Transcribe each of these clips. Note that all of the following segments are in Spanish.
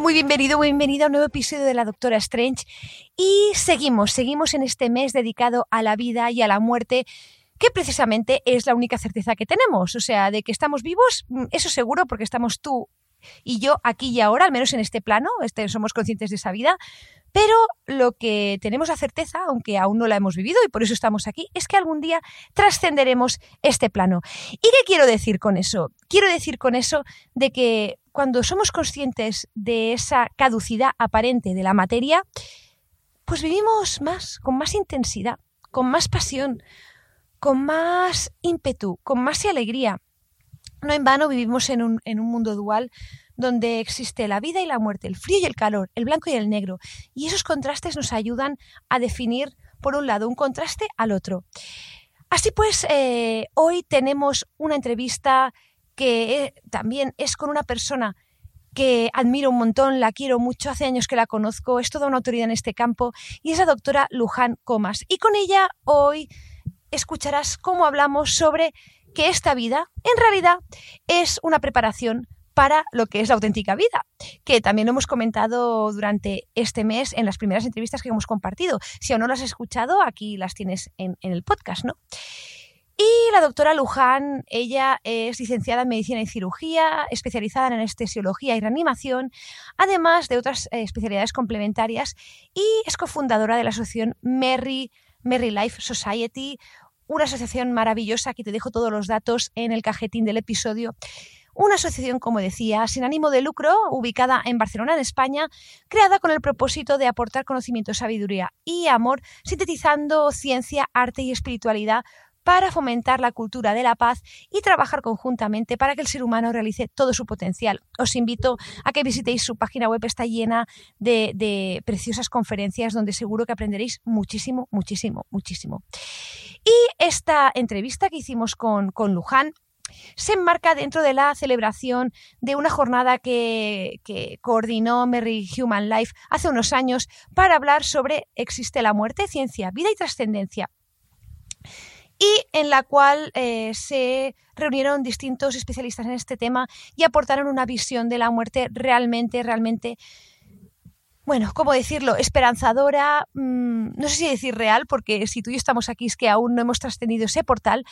Muy bienvenido, muy bienvenida a un nuevo episodio de la Doctora Strange. Y seguimos, seguimos en este mes dedicado a la vida y a la muerte que precisamente es la única certeza que tenemos. O sea, de que estamos vivos, mm, eso seguro, porque estamos tú y yo aquí y ahora, al menos en este plano, este, somos conscientes de esa vida. Pero lo que tenemos la certeza, aunque aún no la hemos vivido y por eso estamos aquí, es que algún día trascenderemos este plano. ¿Y qué quiero decir con eso? Quiero decir con eso de que cuando somos conscientes de esa caducidad aparente de la materia, pues vivimos más, con más intensidad, con más pasión, con más ímpetu, con más alegría. No en vano vivimos en un, en un mundo dual donde existe la vida y la muerte, el frío y el calor, el blanco y el negro. Y esos contrastes nos ayudan a definir, por un lado, un contraste al otro. Así pues, eh, hoy tenemos una entrevista que eh, también es con una persona que admiro un montón, la quiero mucho, hace años que la conozco, es toda una autoridad en este campo, y es la doctora Luján Comas. Y con ella hoy escucharás cómo hablamos sobre que esta vida, en realidad, es una preparación para lo que es la auténtica vida, que también lo hemos comentado durante este mes en las primeras entrevistas que hemos compartido. Si aún no las has escuchado, aquí las tienes en, en el podcast, ¿no? Y la doctora Luján, ella es licenciada en Medicina y Cirugía, especializada en anestesiología y reanimación, además de otras eh, especialidades complementarias, y es cofundadora de la asociación Merry, Merry Life Society, una asociación maravillosa, aquí te dejo todos los datos en el cajetín del episodio, una asociación, como decía, sin ánimo de lucro, ubicada en Barcelona, en España, creada con el propósito de aportar conocimiento, sabiduría y amor, sintetizando ciencia, arte y espiritualidad para fomentar la cultura de la paz y trabajar conjuntamente para que el ser humano realice todo su potencial. Os invito a que visitéis su página web, está llena de, preciosas conferencias donde seguro que aprenderéis muchísimo, muchísimo, muchísimo. Y esta entrevista que hicimos con, con Luján se enmarca dentro de la celebración de una jornada que, coordinó Merry Human Life hace unos años para hablar sobre Existe la muerte, ciencia, vida y trascendencia y en la cual eh, se reunieron distintos especialistas en este tema y aportaron una visión de la muerte realmente, realmente bueno, ¿cómo decirlo? Esperanzadora, mm, no sé si decir real, porque si tú y yo estamos aquí es que aún no hemos trascendido ese portal,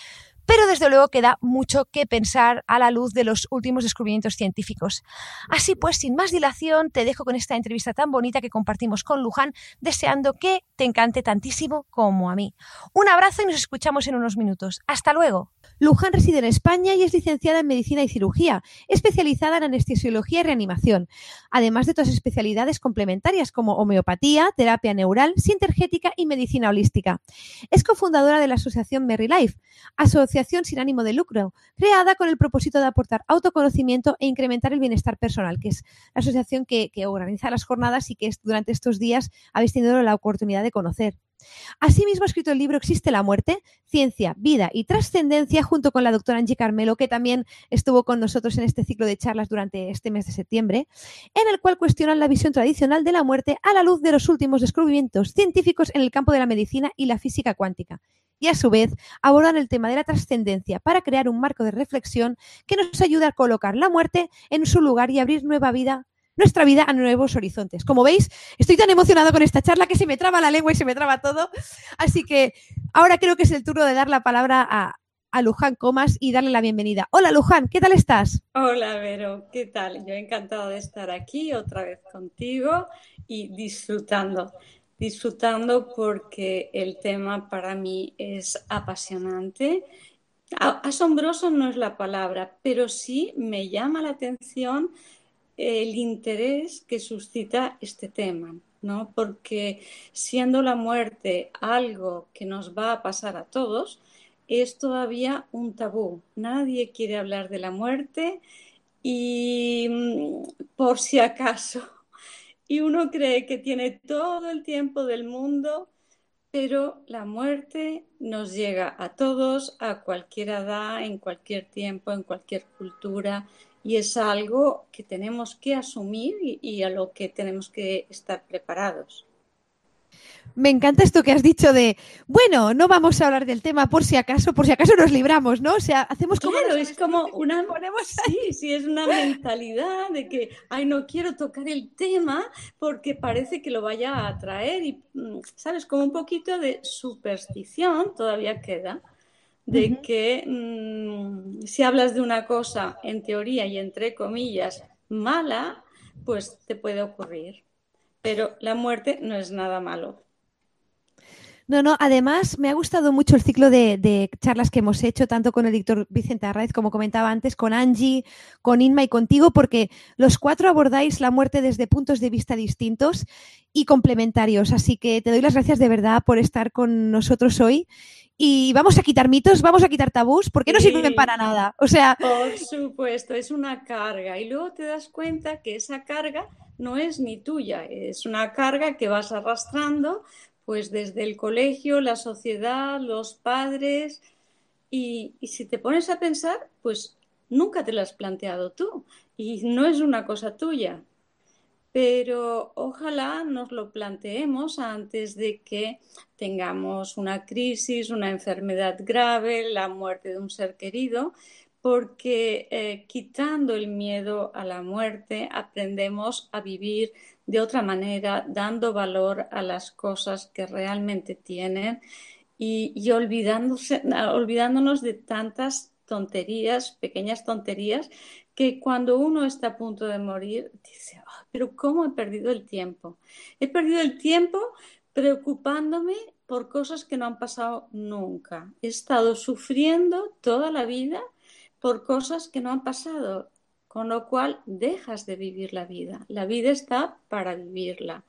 pero desde luego queda mucho que pensar a la luz de los últimos descubrimientos científicos. Así pues, sin más dilación, te dejo con esta entrevista tan bonita que compartimos con Luján, deseando que te encante tantísimo como a mí. Un abrazo y nos escuchamos en unos minutos. Hasta luego. Luján reside en España y es licenciada en Medicina y Cirugía, especializada en anestesiología y reanimación, además de otras especialidades complementarias como homeopatía, terapia neural, sintergética y medicina holística. Es cofundadora de la asociación Merry Life, asociación sin ánimo de lucro, creada con el propósito de aportar autoconocimiento e incrementar el bienestar personal, que es la asociación que, organiza las jornadas y que durante estos días habéis tenido la oportunidad de conocer. Asimismo, ha escrito el libro Existe la muerte, ciencia, vida y trascendencia, junto con la doctora Angie Carmelo, que también estuvo con nosotros en este ciclo de charlas durante este mes de septiembre, en el cual cuestionan la visión tradicional de la muerte a la luz de los últimos descubrimientos científicos en el campo de la medicina y la física cuántica. Y a su vez abordan el tema de la trascendencia para crear un marco de reflexión que nos ayude a colocar la muerte en su lugar y abrir nueva vida nuestra vida a nuevos horizontes. Como veis, estoy tan emocionado con esta charla que se me traba la lengua y se me traba todo. Así que ahora creo que es el turno de dar la palabra a, Luján Comas y darle la bienvenida. Hola Luján, ¿qué tal estás? Hola Vero, ¿qué tal? Yo encantado de estar aquí otra vez contigo y disfrutando. Disfrutando porque el tema para mí es apasionante. Asombroso no es la palabra, pero sí me llama la atención el interés que suscita este tema, ¿no? Porque siendo la muerte algo que nos va a pasar a todos, es todavía un tabú. Nadie quiere hablar de la muerte y mm, por si acaso. Y uno cree que tiene todo el tiempo del mundo, pero la muerte nos llega a todos, a cualquier edad, en cualquier tiempo, en cualquier cultura, y es algo que tenemos que asumir y, a lo que tenemos que estar preparados. Me encanta esto que has dicho de, bueno, no vamos a hablar del tema por si acaso, por si acaso nos libramos, ¿no? O sea, hacemos como... Claro, es como una... Sí, sí, es una mentalidad de que, ay, no quiero tocar el tema porque parece que lo vaya a atraer y, mm, ¿sabes? Como un poquito de superstición todavía queda de que mm, si hablas de una cosa en teoría y entre comillas mala, pues te puede ocurrir. Pero la muerte no es nada malo. No, no, además me ha gustado mucho el ciclo de, charlas que hemos hecho, tanto con el doctor Vicente Arraiz, como comentaba antes, con Angie, con Inma y contigo, porque los cuatro abordáis la muerte desde puntos de vista distintos y complementarios. Así que te doy las gracias de verdad por estar con nosotros hoy. Y vamos a quitar mitos, vamos a quitar tabús, porque no sirven para nada. O sea. Por supuesto, es una carga. Y luego te das cuenta que esa carga no es ni tuya, es una carga que vas arrastrando pues desde el colegio, la sociedad, los padres, y, si te pones a pensar, pues nunca te lo has planteado tú y no es una cosa tuya. Pero ojalá nos lo planteemos antes de que tengamos una crisis, una enfermedad grave, la muerte de un ser querido, porque eh, quitando el miedo a la muerte aprendemos a vivir de otra manera, dando valor a las cosas que realmente tienen y, olvidándose, olvidándonos de tantas tonterías, pequeñas tonterías, que cuando uno está a punto de morir, dice, ah, pero ¿cómo he perdido el tiempo? He perdido el tiempo preocupándome por cosas que no han pasado nunca. He estado sufriendo toda la vida por cosas que no han pasado, con lo cual dejas de vivir la vida. La vida está para vivirla.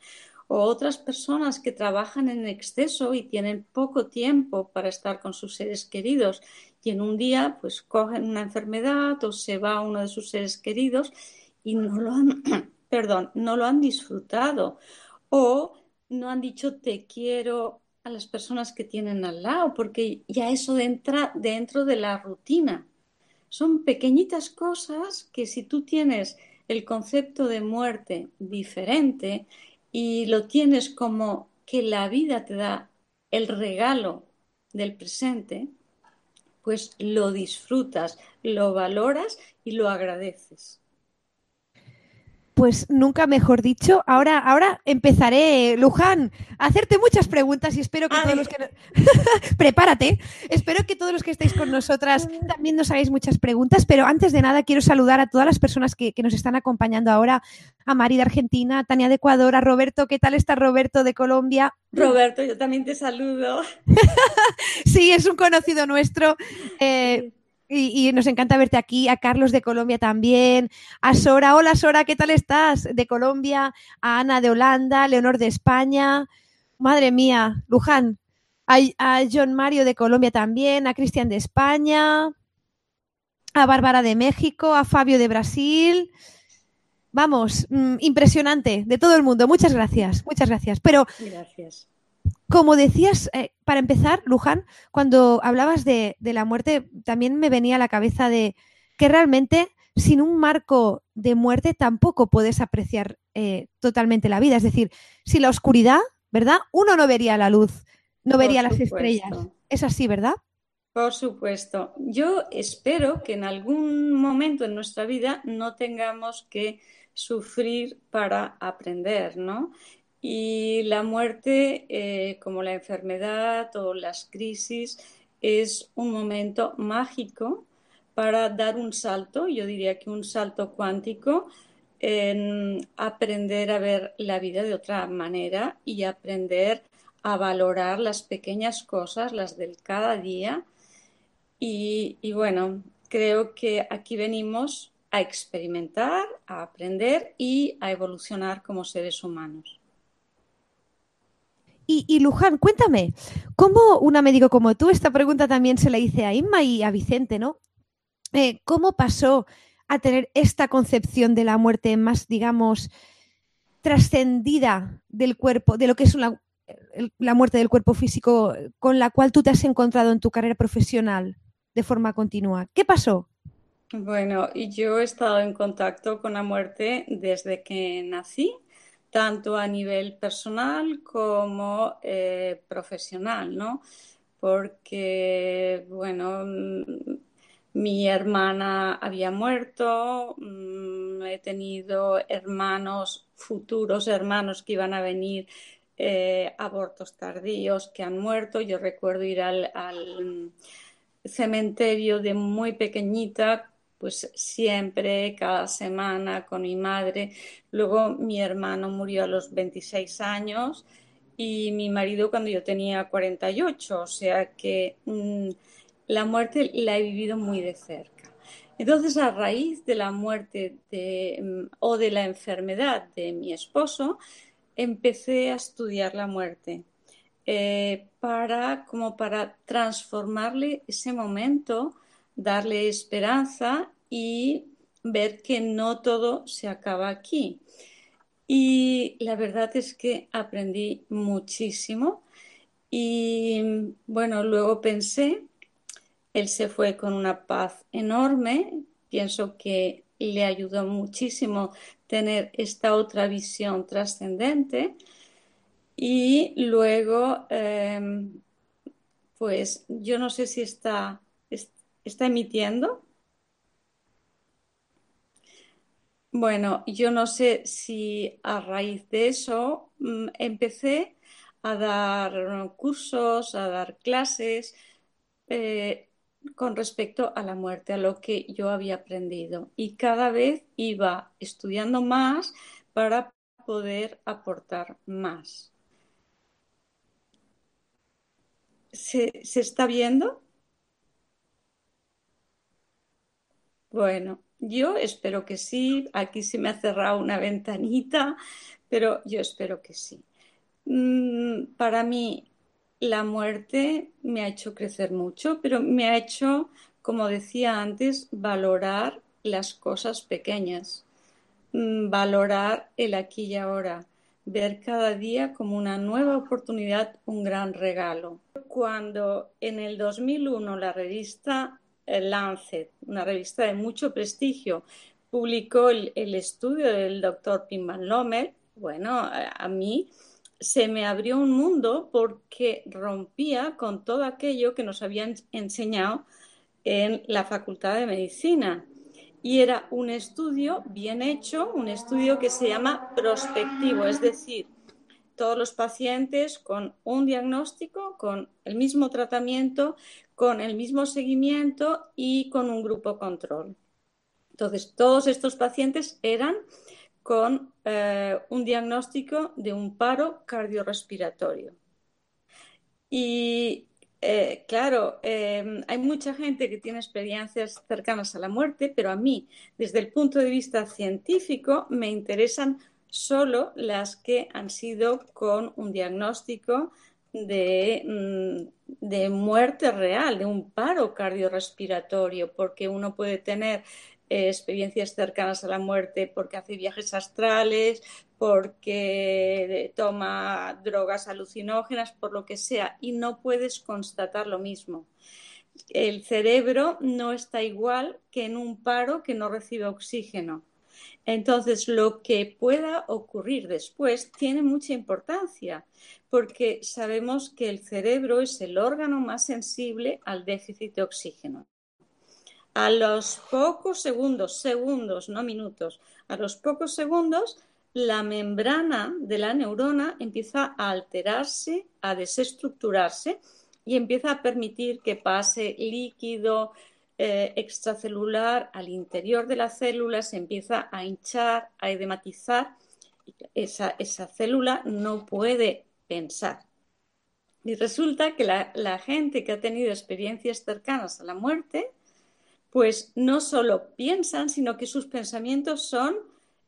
O otras personas que trabajan en exceso y tienen poco tiempo para estar con sus seres queridos y en un día pues cogen una enfermedad o se va uno de sus seres queridos y no lo han, perdón, no lo han disfrutado o no han dicho te quiero a las personas que tienen al lado porque ya eso entra dentro de la rutina son pequeñitas cosas que si tú tienes el concepto de muerte diferente y lo tienes como que la vida te da el regalo del presente, pues lo disfrutas, lo valoras y lo agradeces. Pues nunca mejor dicho. Ahora, ahora empezaré, Luján, a hacerte muchas preguntas y espero que todos los que... Prepárate. Espero que todos los que estéis con nosotras también nos hagáis muchas preguntas, pero antes de nada quiero saludar a todas las personas que, nos están acompañando ahora, a Mari de Argentina, a Tania de Ecuador, a Roberto, ¿qué tal está Roberto de Colombia? Roberto, yo también te saludo. sí, es un conocido nuestro. Eh, y, nos encanta verte aquí, a Carlos de Colombia también, a Sora, hola Sora, ¿qué tal estás? De Colombia, a Ana de Holanda, Leonor de España, madre mía, Luján, a, a John Mario de Colombia también, a Cristian de España, a Bárbara de México, a Fabio de Brasil. Vamos, mm, impresionante, de todo el mundo. Muchas gracias, muchas gracias. Pero gracias. Como decías, eh, para empezar, Luján, cuando hablabas de, la muerte, también me venía a la cabeza de que realmente sin un marco de muerte tampoco puedes apreciar eh, totalmente la vida. Es decir, si la oscuridad, ¿verdad? Uno no vería la luz, no vería las estrellas. Es así, ¿verdad? Por supuesto. Yo espero que en algún momento en nuestra vida no tengamos que sufrir para aprender, ¿no? Y la muerte, eh, como la enfermedad o las crisis, es un momento mágico para dar un salto, yo diría que un salto cuántico, en aprender a ver la vida de otra manera y aprender a valorar las pequeñas cosas, las del cada día. Y, y bueno, creo que aquí venimos a experimentar, a aprender y a evolucionar como seres humanos. Y, Luján, cuéntame, ¿cómo una médico como tú, esta pregunta también se la hice a Inma y a Vicente, ¿no? Eh, ¿Cómo pasó a tener esta concepción de la muerte más, digamos, trascendida del cuerpo, de lo que es la muerte del cuerpo físico, con la cual tú te has encontrado en tu carrera profesional de forma continua? ¿Qué pasó? Bueno, yo he estado en contacto con la muerte desde que nací tanto a nivel personal como eh, profesional, ¿no? Porque, bueno, mm, mi hermana había muerto, mm, he tenido hermanos, futuros hermanos que iban a venir, eh, abortos tardíos que han muerto. Yo recuerdo ir al, al cementerio de muy pequeñita pues siempre, cada semana con mi madre. Luego mi hermano murió a los 26 años y mi marido cuando yo tenía 48, o sea que mm, la muerte la he vivido muy de cerca. Entonces, a raíz de la muerte mm, o de la enfermedad de mi esposo, empecé a estudiar la muerte. Eh, para como para transformarle ese momento darle esperanza y ver que no todo se acaba aquí. Y la verdad es que aprendí muchísimo y bueno, luego pensé, él se fue con una paz enorme, pienso que le ayudó muchísimo tener esta otra visión trascendente y luego, em, pues yo no sé si está ¿Está emitiendo? Bueno, yo no sé si a raíz de eso mm, empecé a dar cursos, a dar clases eh, con respecto a la muerte, a lo que yo había aprendido. Y cada vez iba estudiando más para poder aportar más. ¿Se, se está viendo? Bueno, yo espero que sí. Aquí se me ha cerrado una ventanita, pero yo espero que sí. Mm, para mí, la muerte me ha hecho crecer mucho, pero me ha hecho, como decía antes, valorar las cosas pequeñas, mm, valorar el aquí y ahora, ver cada día como una nueva oportunidad, un gran regalo. Cuando en el 2001 la revista Lancet, una revista de mucho prestigio, publicó el, estudio del doctor Pimban Lomer, bueno, a, mí se me abrió un mundo porque rompía con todo aquello que nos habían enseñado en la Facultad de Medicina. Y era un estudio bien hecho, un estudio que se llama prospectivo, es decir, todos los pacientes con un diagnóstico, con el mismo tratamiento, con el mismo seguimiento y con un grupo control. Entonces, todos estos pacientes eran con eh, un diagnóstico de un paro cardiorrespiratorio. Y eh, claro, em, hay mucha gente que tiene experiencias cercanas a la muerte, pero a mí, desde el punto de vista científico, me interesan solo las que han sido con un diagnóstico de, mm, de, muerte real, de un paro cardiorrespiratorio, porque uno puede tener eh, experiencias cercanas a la muerte porque hace viajes astrales, porque toma drogas alucinógenas, por lo que sea, y no puedes constatar lo mismo. El cerebro no está igual que en un paro que no recibe oxígeno. Entonces, lo que pueda ocurrir después tiene mucha importancia, porque sabemos que el cerebro es el órgano más sensible al déficit de oxígeno. A los pocos segundos, segundos, no minutos, a los pocos segundos, la membrana de la neurona empieza a alterarse, a desestructurarse y empieza a permitir que pase líquido, eh, extracelular al interior de la célula se empieza a hinchar, a edematizar. Esa, esa célula no puede pensar. Y resulta que la, gente que ha tenido experiencias cercanas a la muerte, pues no solo piensan, sino que sus pensamientos son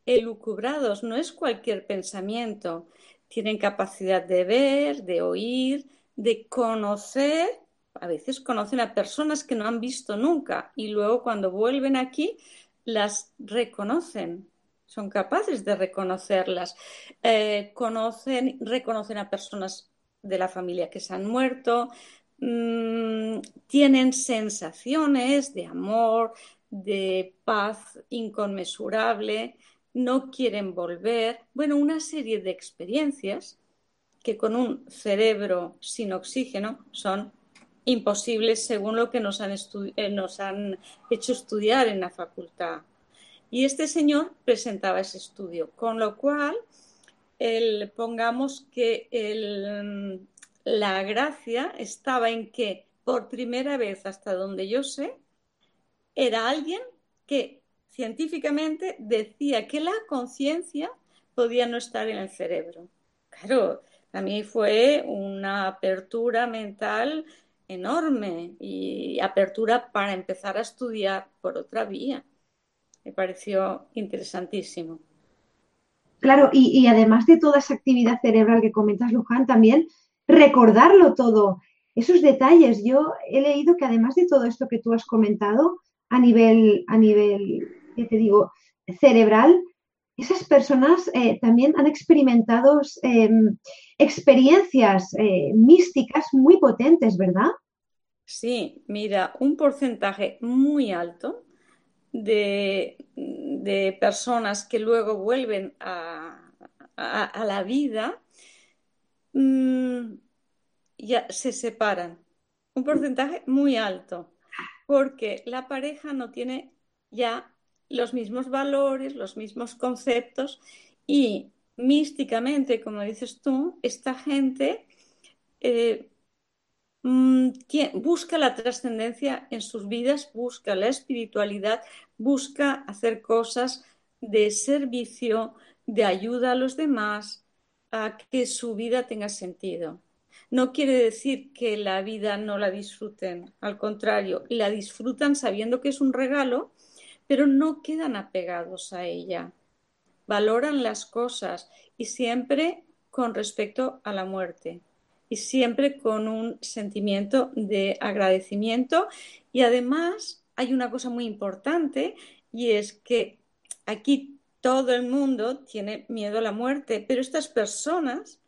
elucubrados, no es cualquier pensamiento. Tienen capacidad de ver, de oír, de conocer. A veces conocen a personas que no han visto nunca y luego cuando vuelven aquí las reconocen son capaces de reconocerlas. Eh, conocen, reconocen a personas de la familia que se han muerto, mm, tienen sensaciones de amor, de paz inconmensurable, no quieren volver. Bueno, una serie de experiencias que con un cerebro sin oxígeno son imposibles según lo que nos han, eh, nos han hecho estudiar en la facultad. Y este señor presentaba ese estudio, con lo cual pongamos que la gracia estaba en que por primera vez, hasta donde yo sé, era alguien que científicamente decía que la conciencia podía no estar en el cerebro. Claro, a mí fue una apertura mental enorme y apertura para empezar a estudiar por otra vía. Me pareció interesantísimo. Claro, y, además de toda esa actividad cerebral que comentas, Luján, también recordarlo todo, esos detalles. Yo he leído que además de todo esto que tú has comentado a nivel, a nivel, ¿qué te digo?, cerebral, esas personas eh, también han experimentado em, experiencias eh, místicas muy potentes, ¿verdad? Sí, mira, un porcentaje muy alto de, personas que luego vuelven a, la vida, mm, ya se separan. Un porcentaje muy alto, porque la pareja no tiene ya los mismos valores, los mismos conceptos y místicamente, como dices tú, esta gente eh, busca la trascendencia en sus vidas, busca la espiritualidad, busca hacer cosas de servicio, de ayuda a los demás, a que su vida tenga sentido. No quiere decir que la vida no la disfruten, al contrario, la disfrutan sabiendo que es un regalo, pero no quedan apegados a ella. Valoran las cosas y siempre con respecto a la muerte y siempre con un sentimiento de agradecimiento. Y además hay una cosa muy importante y es que aquí todo el mundo tiene miedo a la muerte, pero estas personas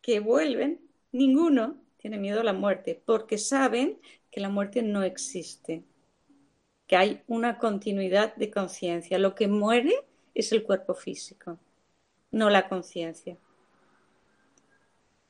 que vuelven, ninguno tiene miedo a la muerte porque saben que la muerte no existe, que hay una continuidad de conciencia. Lo que muere es el cuerpo físico, no la conciencia.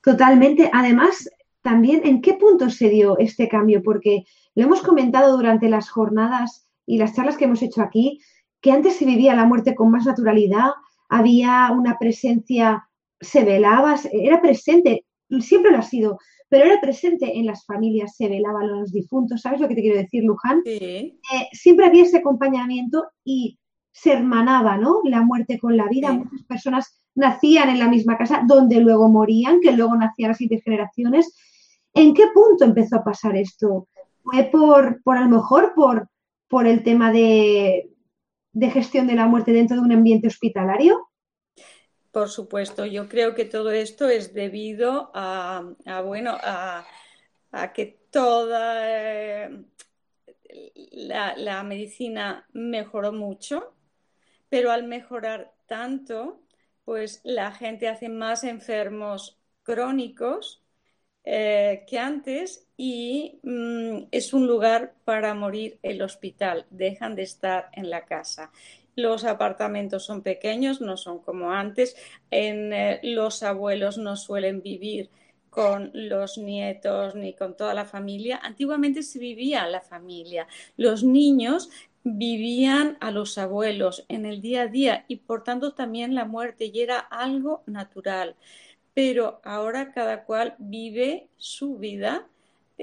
Totalmente. Además, también, ¿en qué punto se dio este cambio? Porque lo hemos comentado durante las jornadas y las charlas que hemos hecho aquí, que antes se vivía la muerte con más naturalidad, había una presencia, se velaba, era presente, siempre lo ha sido, pero era presente en las familias, se velaban los difuntos, ¿sabes lo que te quiero decir, Luján? Eh, siempre había ese acompañamiento y se hermanaba, ¿no? La muerte con la vida. Muchas personas nacían en la misma casa, donde luego morían, que luego nacían las siguientes generaciones. ¿En qué punto empezó a pasar esto? ¿Fue por, por a lo mejor por, por el tema de, gestión de la muerte dentro de un ambiente hospitalario? Por supuesto, yo creo que todo esto es debido a, bueno, a, que toda eh, la, medicina mejoró mucho, pero al mejorar tanto, pues la gente hace más enfermos crónicos eh, que antes y mm, es un lugar para morir el hospital. Dejan de estar en la casa. Los apartamentos son pequeños, no son como antes. En, eh, los abuelos no suelen vivir con los nietos ni con toda la familia. Antiguamente se vivía la familia. Los niños vivían a los abuelos en el día a día y por tanto también la muerte y era algo natural. Pero ahora cada cual vive su vida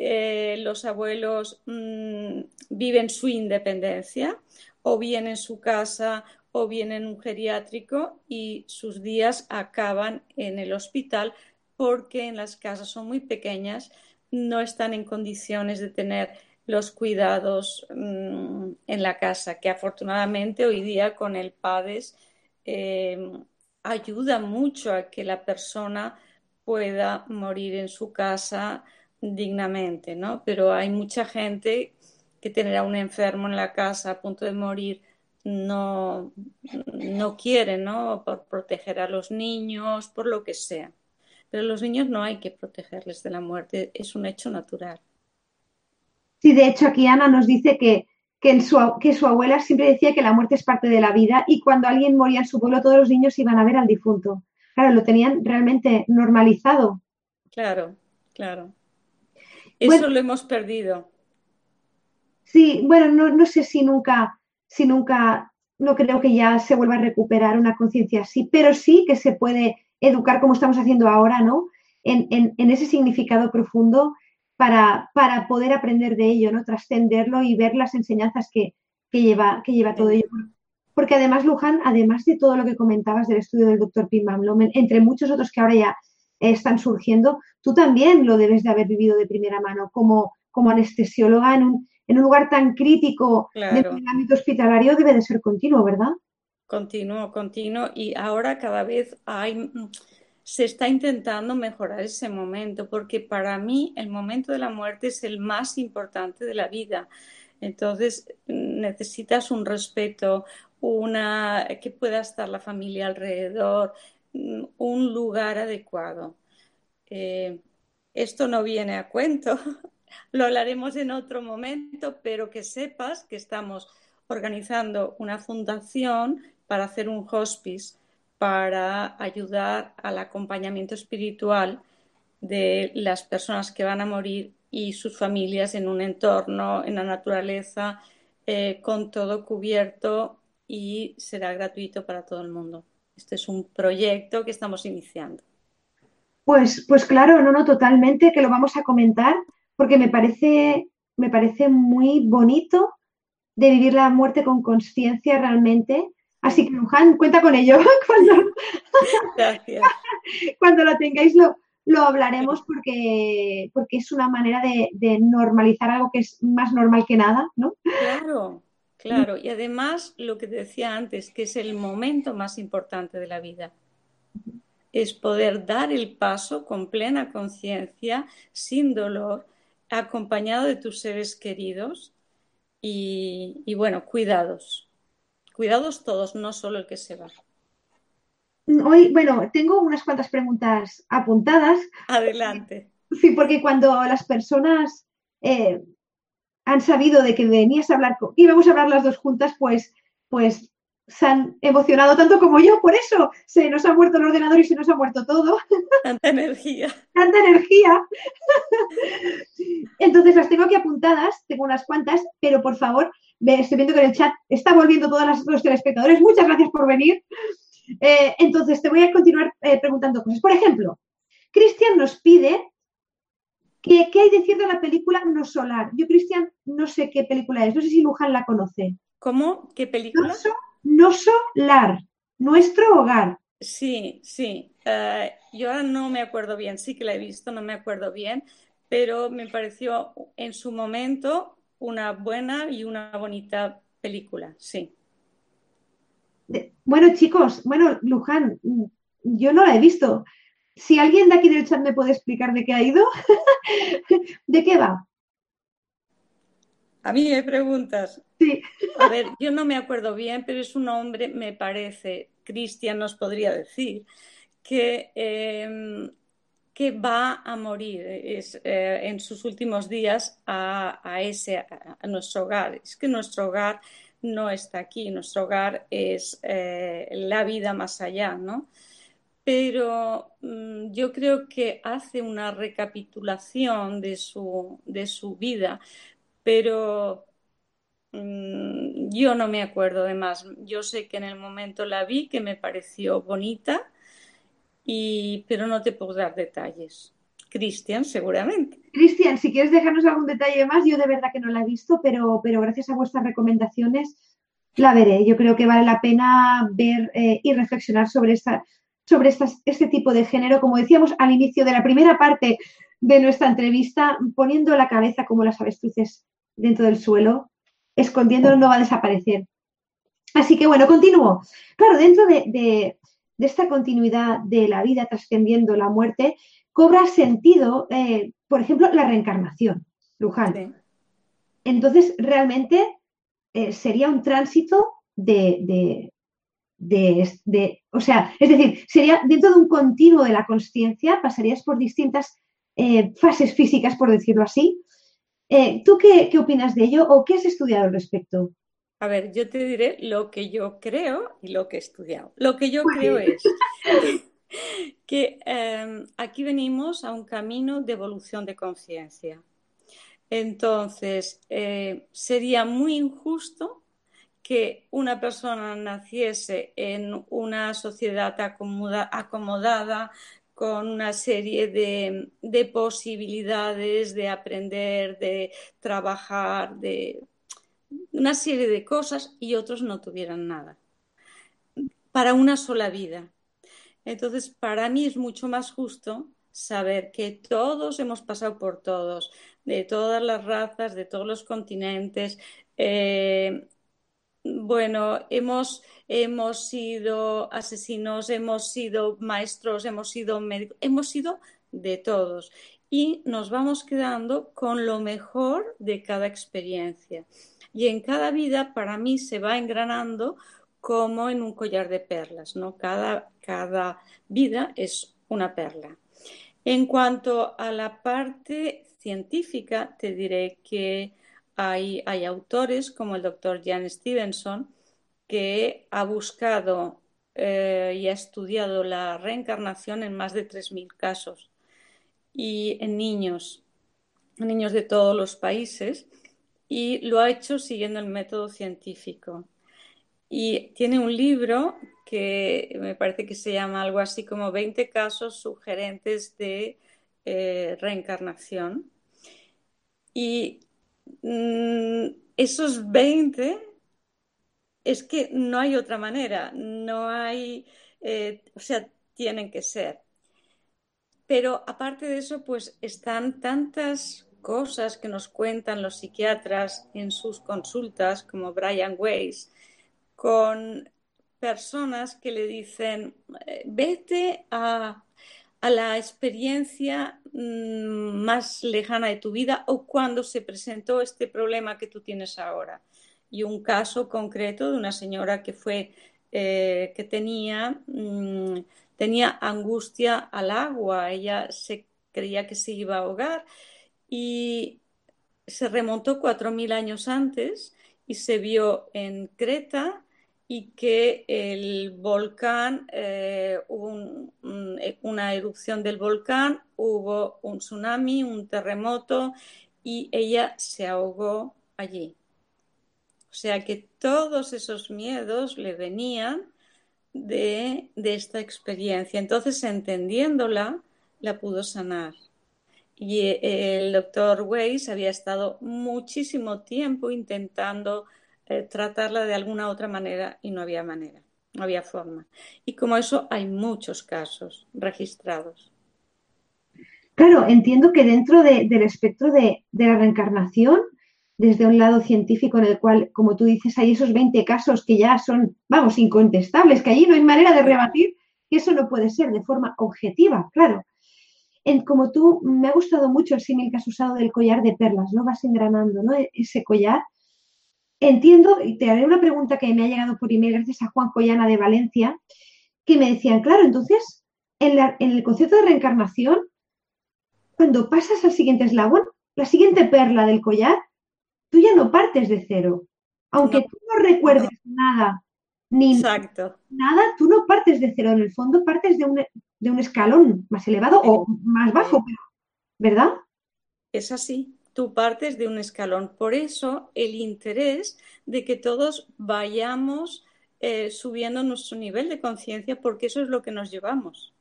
eh, los abuelos mm, viven su independencia o bien en su casa o bien en un geriátrico y sus días acaban en el hospital porque en las casas son muy pequeñas, no están en condiciones de tener los cuidados mm, en la casa, que afortunadamente hoy día con el PADES em, ayuda mucho a que la persona pueda morir en su casa dignamente, ¿no? Pero hay mucha gente que tener a un enfermo en la casa a punto de morir no, no quiere, ¿no? Por proteger a los niños, por lo que sea. Pero los niños no hay que protegerles de la muerte, es un hecho natural. Sí, de hecho aquí Ana nos dice que, que, su, que su abuela siempre decía que la muerte es parte de la vida y cuando alguien moría en su pueblo todos los niños iban a ver al difunto. Claro, lo tenían realmente normalizado. Claro, claro. Eso lo hemos perdido. Sí, bueno, no, no sé si nunca, si nunca, no creo que ya se vuelva a recuperar una conciencia así, pero sí que se puede educar como estamos haciendo ahora, ¿no? En, en, ese significado profundo para, para, poder aprender de ello, ¿no? Trascenderlo y ver las enseñanzas que, que lleva, que lleva todo ello. Porque además, Luján, además de todo lo que comentabas del estudio del doctor Pim entre muchos otros que ahora ya están surgiendo, tú también lo debes de haber vivido de primera mano como, como anestesióloga en un, en un lugar tan crítico claro. del ámbito hospitalario debe de ser continuo, ¿verdad? Continuo, continuo. Y ahora cada vez hay, se está intentando mejorar ese momento, porque para mí el momento de la muerte es el más importante de la vida. Entonces necesitas un respeto, una que pueda estar la familia alrededor, un lugar adecuado. Eh, esto no viene a cuento, lo hablaremos en otro momento, pero que sepas que estamos organizando una fundación para hacer un hospice para ayudar al acompañamiento espiritual de las personas que van a morir y sus familias en un entorno, en la naturaleza, eh, con todo cubierto y será gratuito para todo el mundo. Este es un proyecto que estamos iniciando. Pues, pues claro, no, no, totalmente, que lo vamos a comentar porque me parece, me parece muy bonito de vivir la muerte con conciencia realmente. Así que, Luján, cuenta con ello. Cuando, Gracias. cuando lo tengáis lo, lo hablaremos porque, porque es una manera de, de, normalizar algo que es más normal que nada, ¿no? Claro, claro. Y además, lo que te decía antes, que es el momento más importante de la vida es poder dar el paso con plena conciencia, sin dolor, acompañado de tus seres queridos y, bueno, cuidados. Cuidados todos, no solo el que se va. Hoy, bueno, tengo unas cuantas preguntas apuntadas. Adelante. Sí, porque cuando las personas eh, han sabido de que venías a hablar, y íbamos a hablar las dos juntas, pues, pues se han emocionado tanto como yo, por eso se nos ha muerto el ordenador y se nos ha muerto todo. Tanta energía. Tanta energía. Entonces las tengo aquí apuntadas, tengo unas cuantas, pero por favor, estoy viendo que en el chat está volviendo todos los telespectadores. Muchas gracias por venir. Eh, entonces te voy a continuar eh, preguntando cosas. Por ejemplo, Cristian nos pide que, qué hay de cierto en la película No Solar. Yo, Cristian, no sé qué película es. No sé si Luján la conoce. ¿Cómo? ¿Qué película? no solar, nuestro hogar. Sí, sí. Eh, yo ahora no me acuerdo bien, sí que la he visto, no me acuerdo bien, pero me pareció en su momento una buena y una bonita película, sí. Bueno, chicos, bueno, Luján, yo no la he visto. Si alguien de aquí del chat me puede explicar de qué ha ido, ¿de qué va? A mí me preguntas. Sí. A ver, yo no me acuerdo bien, pero es un hombre, me parece, Cristian nos podría decir, que, em, que va a morir es, eh, en sus últimos días a, ese, a, nuestro hogar. Es que nuestro hogar no está aquí, nuestro hogar es eh, la vida más allá, ¿no? Pero mm, yo creo que hace una recapitulación de su, de su vida pero mm, yo no me acuerdo de más. Yo sé que en el momento la vi, que me pareció bonita, y, pero no te puedo dar detalles. Cristian, seguramente. Cristian, si quieres dejarnos algún detalle más, yo de verdad que no la he visto, pero, pero gracias a vuestras recomendaciones la veré. Yo creo que vale la pena ver eh, y reflexionar sobre, esta, sobre este tipo de género. Como decíamos al inicio de la primera parte de nuestra entrevista, poniendo la cabeza como las avestruces dentro del suelo, escondiéndolo no va a desaparecer. Así que bueno, continúo. Claro, dentro de, esta continuidad de la vida trascendiendo la muerte, cobra sentido, eh, por ejemplo, la reencarnación, Luján. Entonces, realmente eh, sería un tránsito de, de, o sea, es decir, sería dentro de un continuo de la conciencia, pasarías por distintas eh, fases físicas, por decirlo así. ¿Tú qué, qué, opinas de ello o qué has estudiado al respecto? A ver, yo te diré lo que yo creo y lo que he estudiado. Lo que yo creo es que em, aquí venimos a un camino de evolución de conciencia. Entonces, eh, sería muy injusto que una persona naciese en una sociedad acomodada con una serie de posibilidades de aprender, de trabajar, de una serie de cosas y otros no tuvieran nada. Para una sola vida. Entonces, para mí es mucho más justo saber que todos hemos pasado por todos, de todas las razas, de todos los continentes. Eh, bueno, hemos, hemos sido asesinos, hemos sido maestros, hemos sido médicos, hemos sido de todos. Y nos vamos quedando con lo mejor de cada experiencia y en cada vida para mí se va engranando como en un collar de perlas, ¿no? Cada, cada vida es una perla. En cuanto a la parte científica, te diré que hay, hay autores como el doctor Jan Stevenson que ha buscado eh, y ha estudiado la reencarnación en más de 3.000 casos y en niños, niños de todos los países y lo ha hecho siguiendo el método científico. Y tiene un libro que me parece que se llama algo así como 20 casos sugerentes de eh, reencarnación. Y mm, esos 20 es que no hay otra manera, no hay, eh, o sea, tienen que ser. Pero aparte de eso, pues están tantas cosas que nos cuentan los psiquiatras en sus consultas, como Brian Weiss, con personas que le dicen, eh, vete a, la experiencia mm, más lejana de tu vida o cuando se presentó este problema que tú tienes ahora. Y un caso concreto de una señora que fue eh, que tenía, mm, tenía angustia al agua, ella se creía que se iba a ahogar y se remontó cuatro mil años antes y se vio en Creta y que el volcán, eh, hubo una erupción del volcán, hubo un tsunami, un terremoto y ella se ahogó allí. O sea que todos esos miedos le venían de, de esta experiencia. Entonces, entendiéndola, la pudo sanar. Y eh, el doctor Weiss había estado muchísimo tiempo intentando eh, tratarla de alguna otra manera y no había manera, no había forma. Y como eso hay muchos casos registrados. Claro, entiendo que dentro del espectro de, la reencarnación, desde un lado científico en el cual, como tú dices, hay esos 20 casos que ya son, vamos, incontestables, que allí no hay manera de rebatir que eso no puede ser de forma objetiva, claro como tú, me ha gustado mucho el símil que has usado del collar de perlas, ¿no? Vas engranando, ¿no? E, ese collar. Entiendo, y te haré una pregunta que me ha llegado por email gracias a Juan Collana de Valencia, que me decían, claro, entonces, en, el concepto de reencarnación, cuando pasas al siguiente eslabón, la siguiente perla del collar, tú ya no partes de cero. Aunque tú no recuerdes nada, ni Exacto. nada, tú no partes de cero. En el fondo partes de un, de un escalón más elevado o más bajo, ¿verdad? Es así, tú partes de un escalón. Por eso el interés de que todos vayamos eh, subiendo nuestro nivel de conciencia, porque eso es lo que nos llevamos.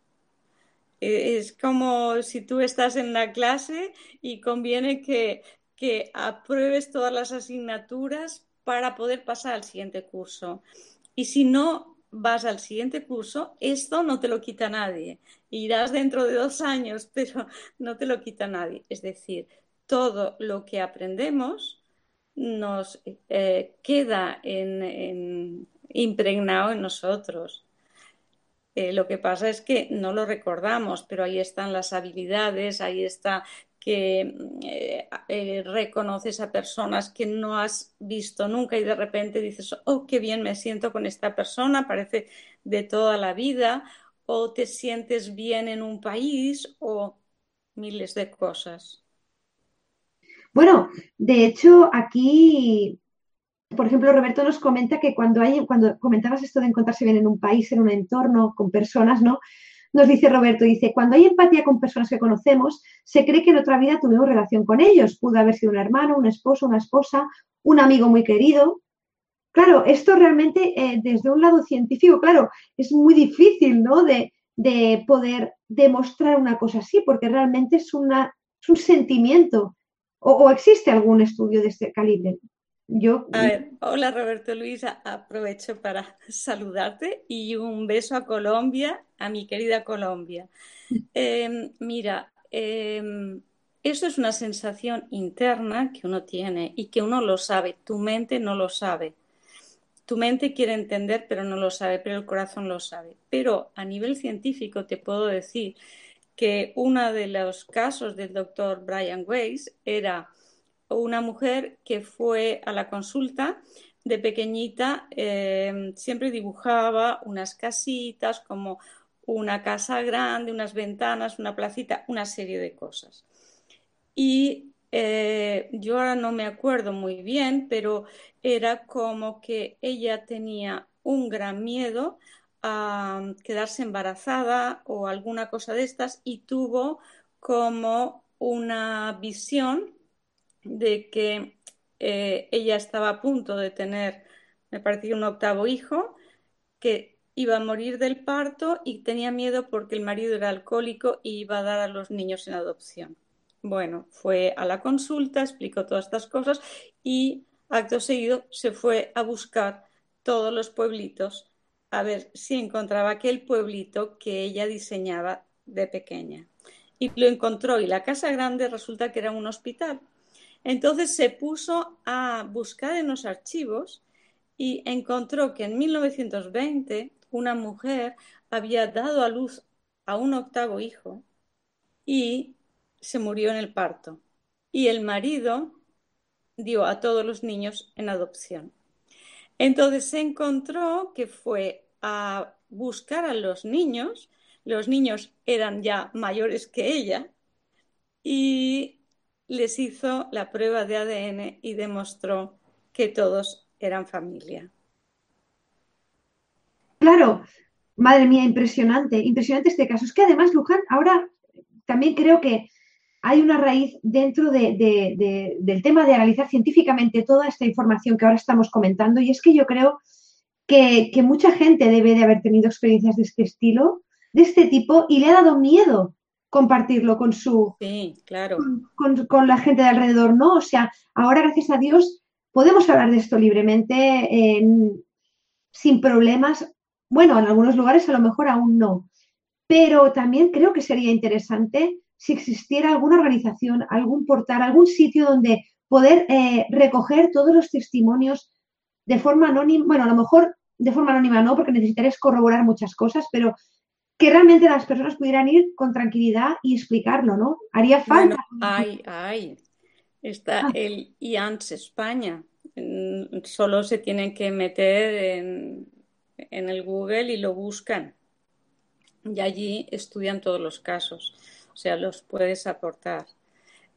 E, es como si tú estás en la clase y conviene que, que apruebes todas las asignaturas para poder pasar al siguiente curso. Y si no vas al siguiente curso, esto no te lo quita nadie. Irás dentro de dos años, pero no te lo quita nadie. Es decir, todo lo que aprendemos nos eh, queda impregnado en nosotros. Eh, lo que pasa es que no lo recordamos, pero ahí están las habilidades, ahí está que eh, reconoces a personas que no has visto nunca y de repente dices, oh, qué bien me siento con esta persona, parece de toda la vida, o te sientes bien en un país, o miles de cosas. Bueno, de hecho, aquí, por ejemplo, Roberto nos comenta que cuando hay, cuando comentabas esto de encontrarse bien en un país, en un entorno, con personas, ¿no? Nos dice Roberto, dice, cuando hay empatía con personas que conocemos, se cree que en otra vida tuvimos relación con ellos. Pudo haber sido un hermano, un esposo, una esposa, un amigo muy querido. Claro, esto realmente eh, desde un lado científico, claro, es muy difícil, ¿no? De, de poder demostrar una cosa así, porque realmente es, una, un sentimiento ¿O, existe algún estudio de este calibre? Yo... hola Roberto Luisa, aprovecho para saludarte y un beso a Colombia, a mi querida Colombia. Em, mira, eh, eso es una sensación interna que uno tiene y que uno lo sabe, tu mente no lo sabe. Tu mente quiere entender, pero no lo sabe, pero el corazón lo sabe. Pero a nivel científico te puedo decir que uno de los casos del doctor Brian Weiss era una mujer que fue a la consulta de pequeñita, eh, siempre dibujaba unas casitas como una casa grande, unas ventanas, una placita, una serie de cosas. Y eh, yo ahora no me acuerdo muy bien, pero era como que ella tenía un gran miedo a quedarse embarazada o alguna cosa de estas y tuvo como una visión de que eh, ella estaba a punto de tener, me parecía un octavo hijo, que iba a morir del parto y tenía miedo porque el marido era alcohólico y iba a dar a los niños en adopción. Bueno, fue a la consulta, explicó todas estas cosas y acto seguido se fue a buscar todos los pueblitos a ver si encontraba aquel pueblito que ella diseñaba de pequeña. Y lo encontró y la casa grande resulta que era un hospital. Entonces se puso a buscar en los archivos y encontró que en 1920 una mujer había dado a luz a un octavo hijo y se murió en el parto. Y el marido dio a todos los niños en adopción. Entonces se encontró que fue a buscar a los niños, los niños eran ya mayores que ella, y les hizo la prueba de ADN y demostró que todos eran familia. Claro, madre mía, impresionante, impresionante este caso. Es que además, Luján, ahora también creo que hay una raíz dentro del tema de analizar científicamente toda esta información que ahora estamos comentando y es que yo creo que, mucha gente debe de haber tenido experiencias de este estilo, de este tipo, y le ha dado miedo compartirlo con su claro. con, la gente de alrededor, ¿no? O sea, ahora gracias a Dios podemos hablar de esto libremente, sin problemas. Bueno, en algunos lugares a lo mejor aún no, pero también creo que sería interesante si existiera alguna organización, algún portal, algún sitio donde poder eh, recoger todos los testimonios de forma anónima, bueno, a lo mejor de forma anónima no, porque necesitarías corroborar muchas cosas, pero que realmente las personas pudieran ir con tranquilidad y explicarlo, ¿no? Haría falta. Ay, ay, Está ah. el IANS España. Solo se tienen que meter en, en el Google y lo buscan. Y allí estudian todos los casos o sea, los puedes aportar.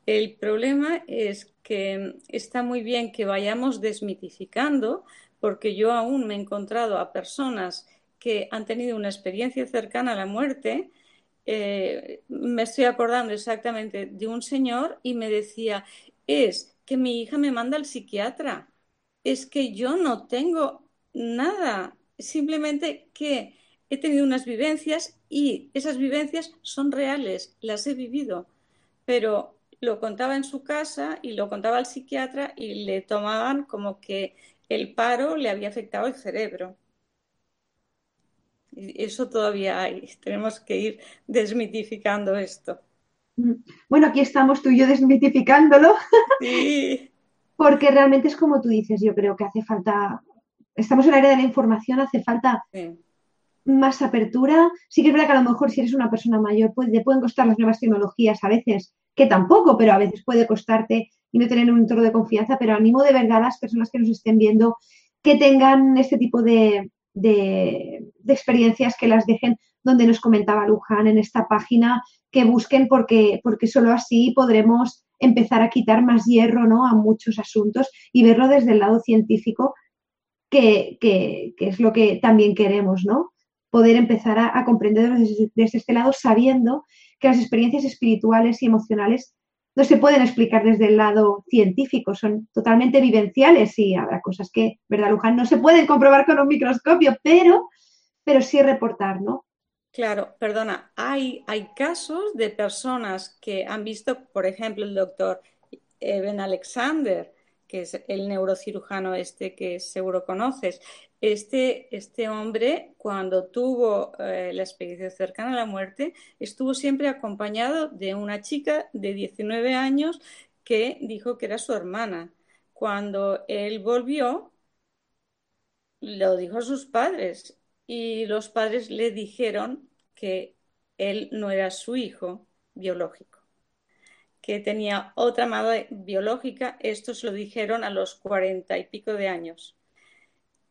El problema es que está muy bien que vayamos desmitificando, porque yo aún me he encontrado a personas que han tenido una experiencia cercana a la muerte. Eh, me estoy acordando exactamente de un señor y me decía, es que mi hija me manda al psiquiatra, es que yo no tengo nada, simplemente que he tenido unas vivencias y esas vivencias son reales, las he vivido, pero lo contaba en su casa y lo contaba al psiquiatra y le tomaban como que el paro le había afectado el cerebro. Y eso todavía hay, tenemos que ir desmitificando esto. Mm. Bueno, aquí estamos tú y yo desmitificándolo. Sí. Porque realmente es como tú dices, yo creo que hace falta, estamos en el área de la información, hace falta más apertura. Sí que es verdad que a lo mejor si eres una persona mayor pues, te pueden costar las nuevas tecnologías a veces, que tampoco, pero a veces puede costarte y no tener un entorno de confianza, pero animo de verdad a las personas que nos estén viendo que tengan este tipo de, experiencias, que las dejen donde nos comentaba Luján en esta página, que busquen porque, porque solo así podremos empezar a quitar más hierro ¿no? a muchos asuntos y verlo desde el lado científico, que, que es lo que también queremos, ¿no? poder empezar a, comprender desde, este lado sabiendo que las experiencias espirituales y emocionales no se pueden explicar desde el lado científico, son totalmente vivenciales y habrá cosas que, ¿verdad, Luján? No se pueden comprobar con un microscopio, pero, pero sí reportar, ¿no? Claro, perdona, hay, hay casos de personas que han visto, por ejemplo, el doctor Eben Alexander, que es el neurocirujano este que seguro conoces, este, este hombre, cuando tuvo eh, la experiencia cercana a la muerte, estuvo siempre acompañado de una chica de 19 años que dijo que era su hermana. Cuando él volvió, lo dijo a sus padres y los padres le dijeron que él no era su hijo biológico, que tenía otra madre biológica. Esto se lo dijeron a los cuarenta y pico de años.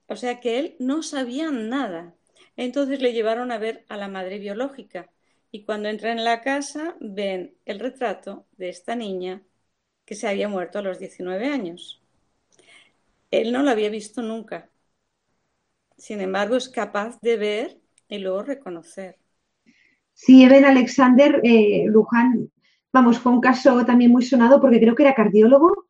O sea que él no sabía nada. Entonces le llevaron a ver a la madre biológica y cuando entran en la casa ven el retrato de esta niña que se había muerto a los 19 años. Él no lo había visto nunca. Sin embargo, es capaz de ver y luego reconocer. Sí, Eben Alexander eh, Luján, vamos, fue un caso también muy sonado porque creo que era cardiólogo.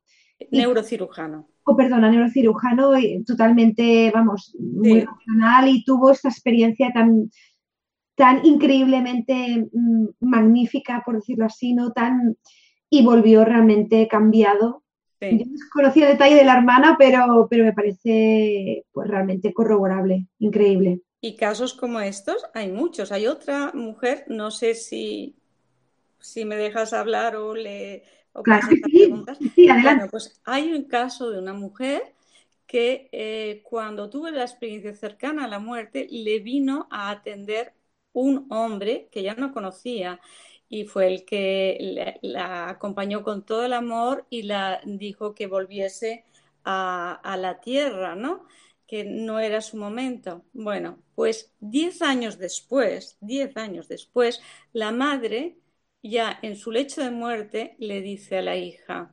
Neurocirujano o perdona, neurocirujano totalmente, vamos, muy racional y tuvo esta experiencia tan, tan increíblemente mm, magnífica, por decirlo así, ¿no? Tan, y volvió realmente cambiado. Yo no conocía el detalle de la hermana, pero, pero me parece pues, realmente corroborable, increíble. Y casos como estos hay muchos. Hay otra mujer, no sé si, si me dejas hablar o le, claro sí, adelante. pues hay un caso de una mujer que eh, cuando tuvo la experiencia cercana a la muerte le vino a atender un hombre que ya no conocía y fue el que la, acompañó con todo el amor y la dijo que volviese a, a la tierra, ¿no? que no era su momento. Bueno, pues diez años después, diez años después, la madre ya en su lecho de muerte le dice a la hija,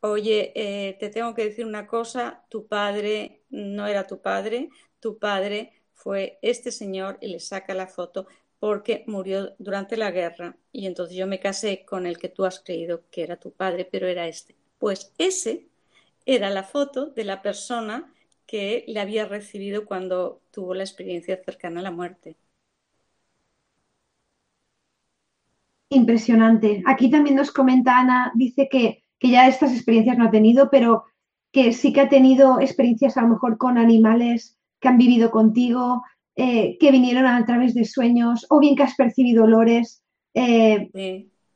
oye, eh, te tengo que decir una cosa, tu padre no era tu padre, tu padre fue este señor y le saca la foto porque murió durante la guerra y entonces yo me casé con el que tú has creído que era tu padre, pero era este. Pues ese era la foto de la persona que le había recibido cuando tuvo la experiencia cercana a la muerte. Impresionante. Aquí también nos comenta Ana, dice que, ya estas experiencias no ha tenido, pero que sí que ha tenido experiencias a lo mejor con animales que han vivido contigo, eh, que vinieron a través de sueños, o bien que has percibido olores eh,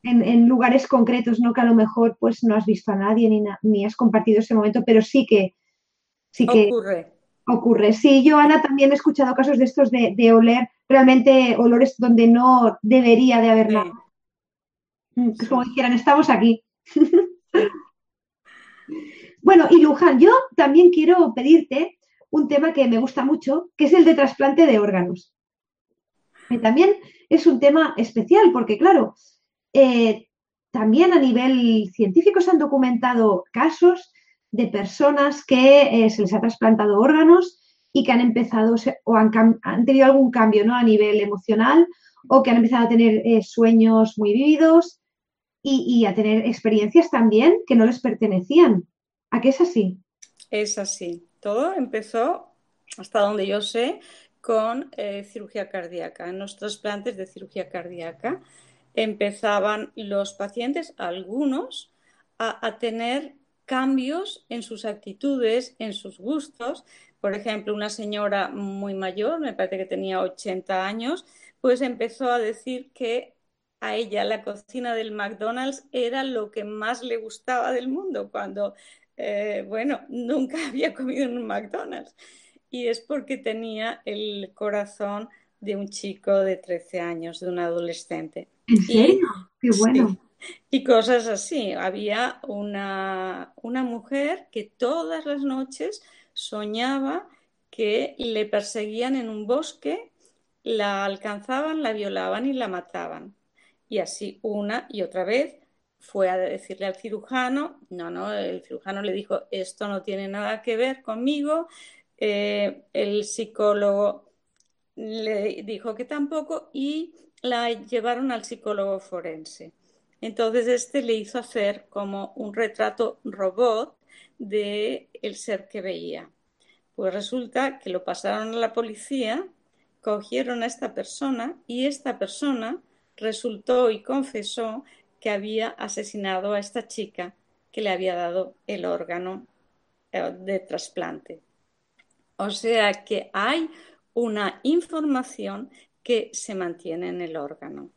en, lugares concretos, ¿no? Que a lo mejor pues no has visto a nadie ni, ni has compartido ese momento, pero sí que sí que ocurre. Ocurre. Sí, yo, Ana, también he escuchado casos de estos de, oler realmente olores donde no debería de haber nada Mm, como dijeran, estamos aquí. bueno, y Luján, yo también quiero pedirte un tema que me gusta mucho, que es el de trasplante de órganos. También es un tema especial porque, claro, eh, también a nivel científico se han documentado casos de personas que eh, se les ha trasplantado órganos y que han empezado o han, tenido algún cambio ¿no? a nivel emocional o que han empezado a tener eh, sueños muy vividos y, a tener experiencias también que no les pertenecían. ¿A qué es así? Es así. Todo empezó, hasta donde yo sé, con eh, cirugía cardíaca. En los trasplantes de cirugía cardíaca empezaban los pacientes, algunos, a, tener cambios en sus actitudes, en sus gustos. Por ejemplo, una señora muy mayor, me parece que tenía 80 años, pues empezó a decir que a ella la cocina del McDonald's era lo que más le gustaba del mundo, cuando, eh, bueno, nunca había comido en un McDonald's. Y es porque tenía el corazón de un chico de 13 años, de un adolescente. ¿En serio? Qué bueno. Y cosas así. Había una, una mujer que todas las noches soñaba que le perseguían en un bosque, la alcanzaban, la violaban y la mataban. Y así una y otra vez fue a decirle al cirujano, no, no, el cirujano le dijo, esto no tiene nada que ver conmigo, eh, el psicólogo le dijo que tampoco y la llevaron al psicólogo forense. Entonces este le hizo hacer como un retrato robot de el ser que veía. Pues resulta que lo pasaron a la policía, cogieron a esta persona y esta persona resultó y confesó que había asesinado a esta chica que le había dado el órgano eh, de trasplante. O sea que hay una información que se mantiene en el órgano.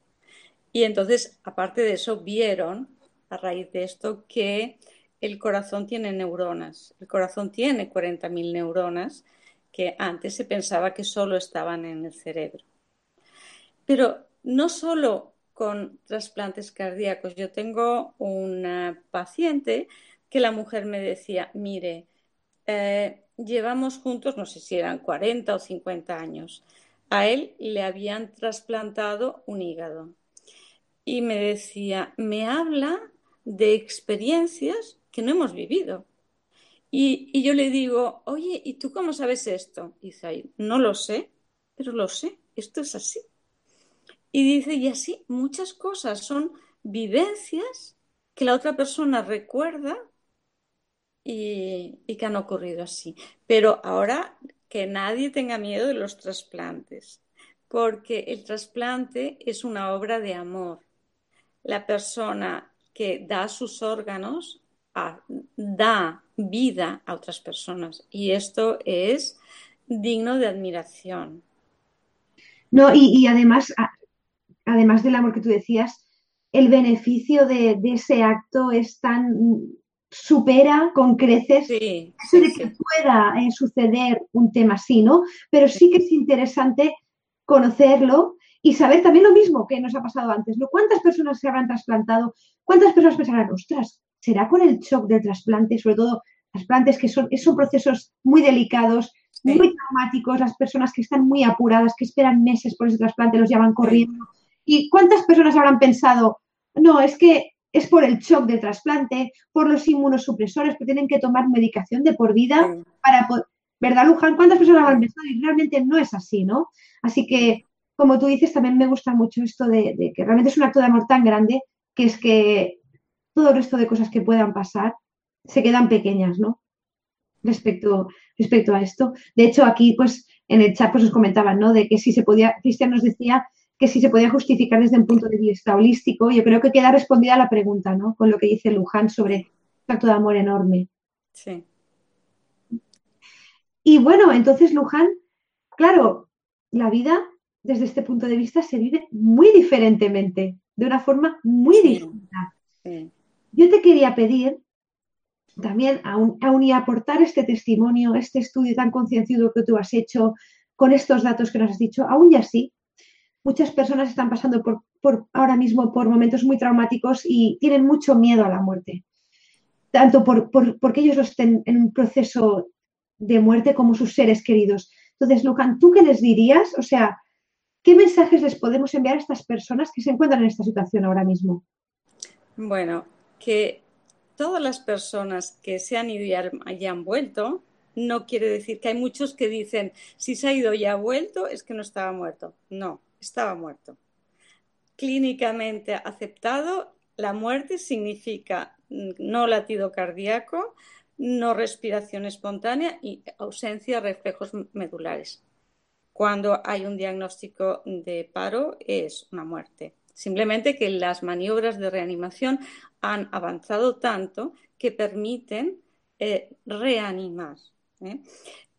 Y entonces, aparte de eso, vieron a raíz de esto que el corazón tiene neuronas. El corazón tiene 40.000 neuronas que antes se pensaba que solo estaban en el cerebro. Pero no solo con trasplantes cardíacos. Yo tengo una paciente que la mujer me decía, mire, eh, llevamos juntos, no sé si eran 40 o 50 años. A él le habían trasplantado un hígado. Y me decía, me habla de experiencias que no hemos vivido. Y, yo le digo, oye, ¿y tú cómo sabes esto? Y dice, no lo sé, pero lo sé, esto es así. Y dice, y así muchas cosas son vivencias que la otra persona recuerda y, que han ocurrido así. Pero ahora que nadie tenga miedo de los trasplantes, porque el trasplante es una obra de amor. La persona que da sus órganos da vida a otras personas y esto es digno de admiración. No, y, además, además del amor que tú decías, el beneficio de, de ese acto es tan supera con creces de que pueda eh, suceder un tema así, ¿no? Pero sí que es interesante conocerlo y saber también lo mismo que nos ha pasado antes, ¿no? ¿Cuántas personas se habrán trasplantado? ¿Cuántas personas pensarán, ostras, será con el shock del trasplante, sobre todo trasplantes que son, son procesos muy delicados, muy traumáticos, las personas que están muy apuradas, que esperan meses por ese trasplante, los llevan corriendo. ¿Y cuántas personas habrán pensado, no, es que es por el shock del trasplante, por los inmunosupresores que tienen que tomar medicación de por vida para poder... ¿Verdad, Luján? ¿Cuántas personas han pensado? Y realmente no es así, ¿no? Así que, como tú dices, también me gusta mucho esto de, que realmente es un acto de amor tan grande que es que todo el resto de cosas que puedan pasar se quedan pequeñas, ¿no? Respecto, respecto a esto. De hecho, aquí, pues, en el chat, pues os comentaban, ¿no? De que si se podía, Cristian nos decía que si se podía justificar desde un punto de vista holístico, yo creo que queda respondida la pregunta, ¿no? Con lo que dice Luján sobre un acto de amor enorme. Sí. Y bueno, entonces Luján, claro, la vida desde este punto de vista se vive muy diferentemente, de una forma muy distinta. Yo te quería pedir también, aún, aún y aportar este testimonio, este estudio tan concienciado que tú has hecho, con estos datos que nos has dicho, aún y así, muchas personas están pasando por, ahora mismo por momentos muy traumáticos y tienen mucho miedo a la muerte. Tanto por, porque ellos estén en un proceso de muerte como sus seres queridos. Entonces, Lucan, ¿tú qué les dirías? O sea, ¿qué mensajes les podemos enviar a estas personas que se encuentran en esta situación ahora mismo? Bueno, que todas las personas que se han ido y han vuelto, no quiere decir que hay muchos que dicen, si se ha ido y ha vuelto, es que no estaba muerto. No, estaba muerto. Clínicamente aceptado, la muerte significa no latido cardíaco, no respiración espontánea y ausencia de reflejos medulares. cuando hay un diagnóstico de paro es una muerte. Simplemente que las maniobras de reanimación han avanzado tanto que permiten eh, reanimar. ¿eh?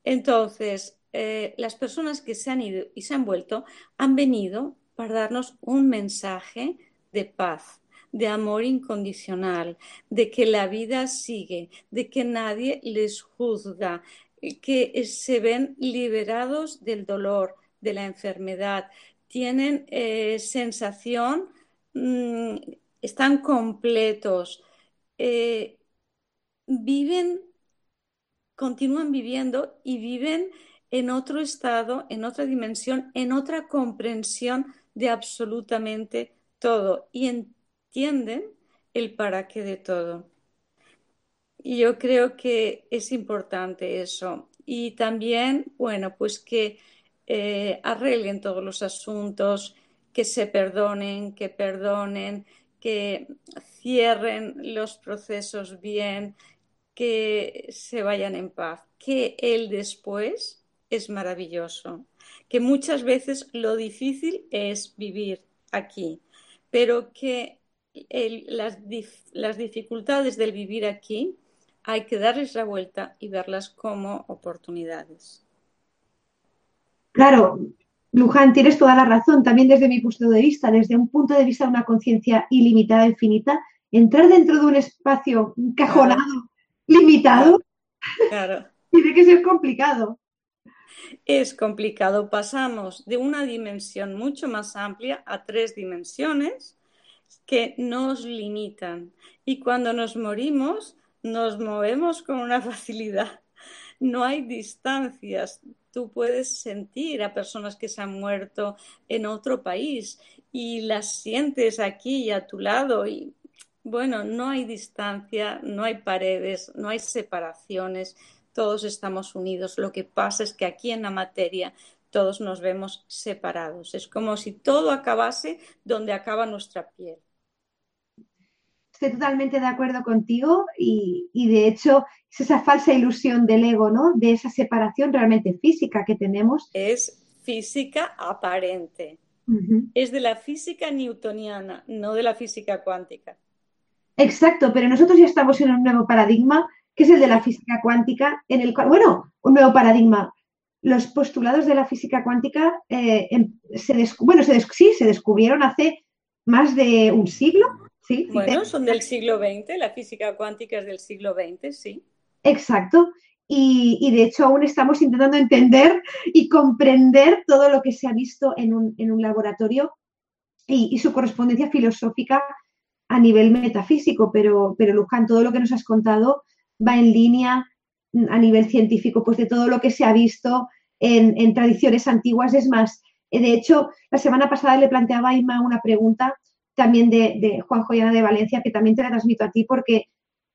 Entonces, eh, las personas que se han ido y se han vuelto han venido para darnos un mensaje de paz, de amor incondicional, de que la vida sigue, de que nadie les juzga, que se ven liberados del dolor, de la enfermedad, tienen eh, sensación, mm, están completos, eh, viven, continúan viviendo y viven en otro estado, en otra dimensión, en otra comprensión de absolutamente todo y entienden el para qué de todo. Y yo creo que es importante eso. Y también, bueno, pues que eh, arreglen todos los asuntos, que se perdonen, que perdonen, que cierren los procesos bien, que se vayan en paz, que el después es maravilloso, que muchas veces lo difícil es vivir aquí, pero que las, las dificultades del vivir aquí hay que darles la vuelta y verlas como oportunidades. Claro, Luján, tienes toda la razón. También desde mi punto de vista, desde un punto de vista de una conciencia ilimitada, infinita, entrar dentro de un espacio cajonado, limitado, tiene que ser complicado. Es complicado. Pasamos de una dimensión mucho más amplia a tres dimensiones que nos limitan. Y cuando nos morimos, nos movemos con una facilidad. No hay distancias. Tú puedes sentir a personas que se han muerto en otro país y las sientes aquí a tu lado y bueno, no hay distancia, no hay paredes, no hay separaciones, todos estamos unidos. Lo que pasa es que aquí en la materia todos nos vemos separados. Es como si todo acabase donde acaba nuestra piel. Estoy totalmente de acuerdo contigo y, de hecho es esa falsa ilusión del ego, ¿no? De esa separación realmente física que tenemos. Es física aparente. Es de la física newtoniana, no de la física cuántica. Exacto, pero nosotros ya estamos en un nuevo paradigma, que es el de la física cuántica, en el cual, bueno, un nuevo paradigma. Los postulados de la física cuántica, eh, em, se bueno, se sí, se descubrieron hace más de un siglo, bueno, son del siglo XX, la física cuántica es del siglo XX, sí. Exacto. Y, de hecho aún estamos intentando entender y comprender todo lo que se ha visto en un, laboratorio y, su correspondencia filosófica a nivel metafísico, pero, pero Luján, todo lo que nos has contado va en línea a nivel científico, pues de todo lo que se ha visto en, tradiciones antiguas. Es más, de hecho, la semana pasada le planteaba a Ima una pregunta también de, de Juanjo y Ana de Valencia, que también te la transmito a ti, porque,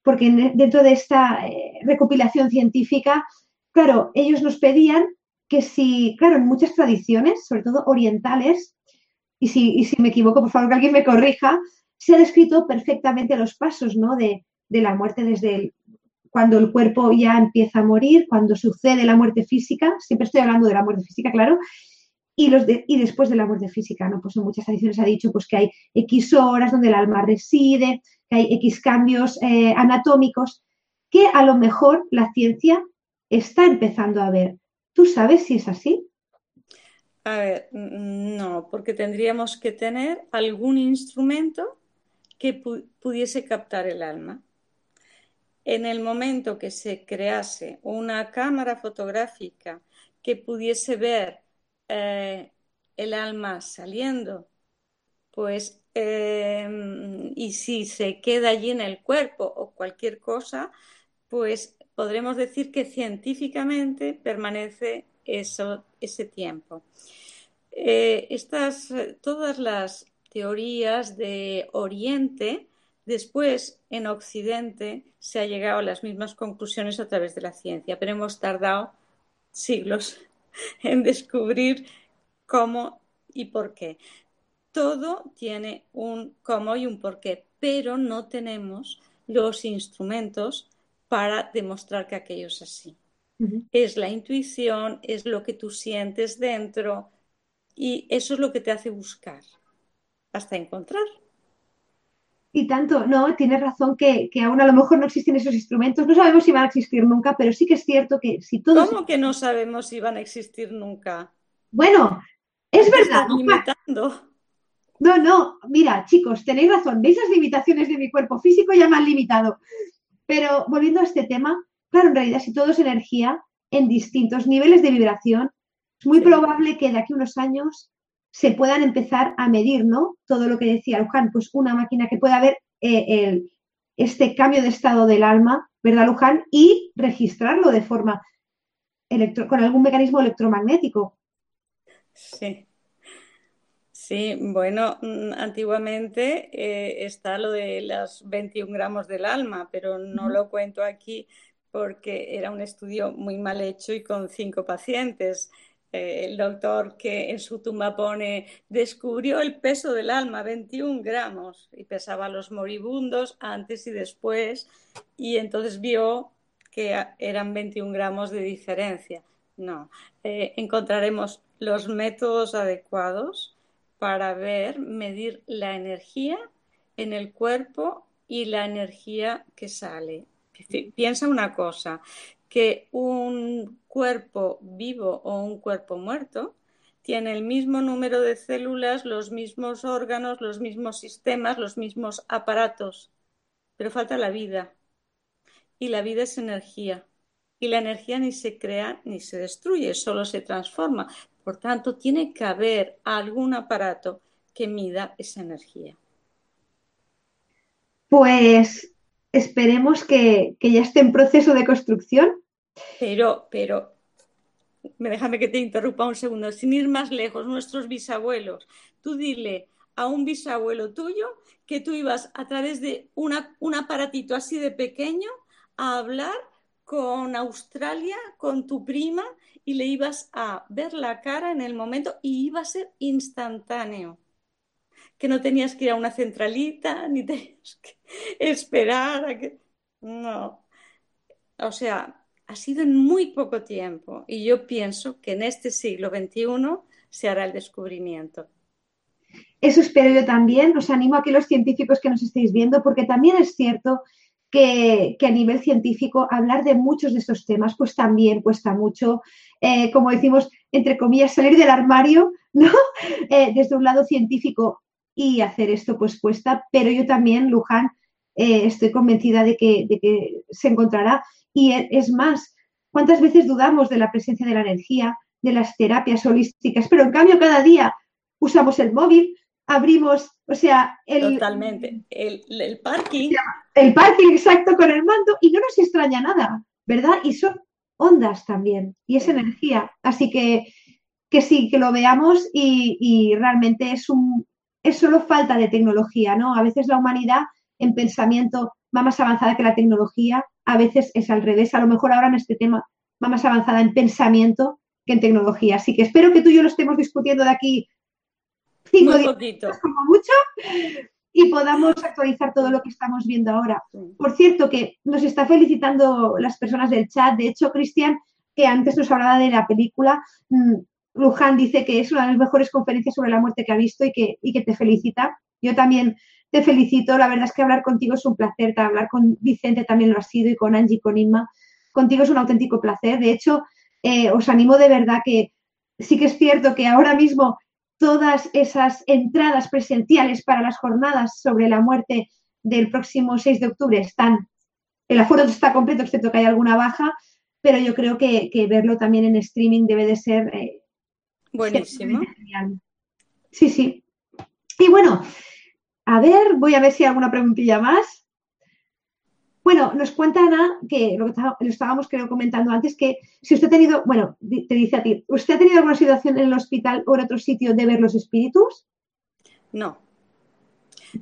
porque dentro de esta eh, recopilación científica, claro, ellos nos pedían que si, claro, en muchas tradiciones, sobre todo orientales, y si, si me equivoco, por favor que alguien me corrija, se ha descrito perfectamente los pasos ¿no? de, de la muerte desde cuando el cuerpo ya empieza a morir, cuando sucede la muerte física, siempre estoy hablando de la muerte física, claro, y, los y después de la muerte física, ¿no? Pues en muchas tradiciones ha dicho pues, que hay X horas donde el alma reside, que hay X cambios eh, anatómicos, que a lo mejor la ciencia está empezando a ver. ¿Tú sabes si es así? A ver, no, porque tendríamos que tener algún instrumento que pudiese captar el alma. En el momento que se crease una cámara fotográfica que pudiese ver eh, el alma saliendo, pues, em, y si se queda allí en el cuerpo o cualquier cosa, pues podremos decir que científicamente permanece eso, ese tiempo. Eh, estas, todas las teorías de Oriente, después en Occidente se ha llegado a las mismas conclusiones a través de la ciencia, pero hemos tardado siglos en descubrir cómo y por qué. Todo tiene un cómo y un por qué, pero no tenemos los instrumentos para demostrar que aquello es así. Es la intuición, es lo que tú sientes dentro y eso es lo que te hace buscar hasta encontrar. Y tanto, no, tienes razón que, aún a lo mejor no existen esos instrumentos, no sabemos si van a existir nunca, pero sí que es cierto que si todos... ¿Cómo que no sabemos si van a existir nunca? Bueno, es verdad. limitando. No, no, mira, chicos, tenéis razón, veis las limitaciones de mi cuerpo físico ya me han limitado. Pero volviendo a este tema, claro, en realidad si todo es energía en distintos niveles de vibración, es muy probable que de aquí a unos años se puedan empezar a medir, ¿no? Todo lo que decía Luján, pues una máquina que pueda ver eh, este cambio de estado del alma, ¿verdad, Luján? Y registrarlo de forma con algún mecanismo electromagnético. Sí. Sí, bueno, mm, antiguamente eh, está lo de los 21 gramos del alma, pero no lo cuento aquí porque era un estudio muy mal hecho y con cinco pacientes. Eh, el doctor que en su tumba pone, descubrió el peso del alma, 21 gramos, y pesaba los moribundos antes y después, y entonces vio que eran 21 gramos de diferencia. No, eh, encontraremos los métodos adecuados para ver, medir la energía en el cuerpo y la energía que sale. Piensa una cosa, que un cuerpo vivo o un cuerpo muerto tiene el mismo número de células, los mismos órganos, los mismos sistemas, los mismos aparatos, pero falta la vida. Y la vida es energía. Y la energía ni se crea ni se destruye, solo se transforma. Por tanto, tiene que haber algún aparato que mida esa energía. Pues esperemos que, que ya esté en proceso de construcción pero, pero, déjame que te interrumpa un segundo, sin ir más lejos, nuestros bisabuelos, tú dile a un bisabuelo tuyo que tú ibas a través de un aparatito así de pequeño a hablar con Australia, con tu prima, y le ibas a ver la cara en el momento y iba a ser instantáneo. Que no tenías que ir a una centralita, ni tenías que esperar a que... No. O sea, ha sido en muy poco tiempo y yo pienso que en este siglo XXI se hará el descubrimiento. Eso espero yo también. Os animo a que los científicos que nos estéis viendo, porque también es cierto que, a nivel científico hablar de muchos de estos temas pues también cuesta mucho, eh, como decimos, entre comillas, salir del armario, ¿no? Eh, desde un lado científico y hacer esto pues cuesta, pero yo también, Luján, eh, estoy convencida de que, de que se encontrará y e, es más, ¿cuántas veces dudamos de la presencia de la energía, de las terapias holísticas? Pero en cambio cada día usamos el móvil, abrimos, o sea, el... Totalmente, el, el parking. El parking exacto con el mando y no nos extraña nada, ¿verdad? Y son ondas también y es energía. Así que, que sí, que lo veamos y, y realmente es un... Es solo falta de tecnología, ¿no? A veces la humanidad en pensamiento va más avanzada que la tecnología a veces es al revés. A lo mejor ahora en este tema va más avanzada en pensamiento que en tecnología. Así que espero que tú y yo lo estemos discutiendo de aquí cinco días como mucho y podamos actualizar todo lo que estamos viendo ahora. Por cierto, que nos está felicitando las personas del chat. De hecho, Cristian, que antes nos hablaba de la película, mm, Luján dice que es una de las mejores conferencias sobre la muerte que ha visto y que, y que te felicita. Yo también te felicito. La verdad es que hablar contigo es un placer. Hablar con Vicente también lo ha sido y con Angie con Inma. Contigo es un auténtico placer. De hecho, eh, os animo de verdad que sí que es cierto que ahora mismo todas esas entradas presenciales para las jornadas sobre la muerte del próximo 6 de octubre están, el aforo está completo, excepto que hay alguna baja, pero yo creo que, verlo también en streaming debe de ser... Eh, Buenísimo. Sí, sí. Y bueno, a ver, voy a ver si hay alguna preguntilla más. Bueno, nos cuenta Ana, que lo, que estábamos creo comentando antes, que si usted ha tenido, bueno, te dice a ti, ¿usted ha tenido alguna situación en el hospital o en otro sitio de ver los espíritus? No,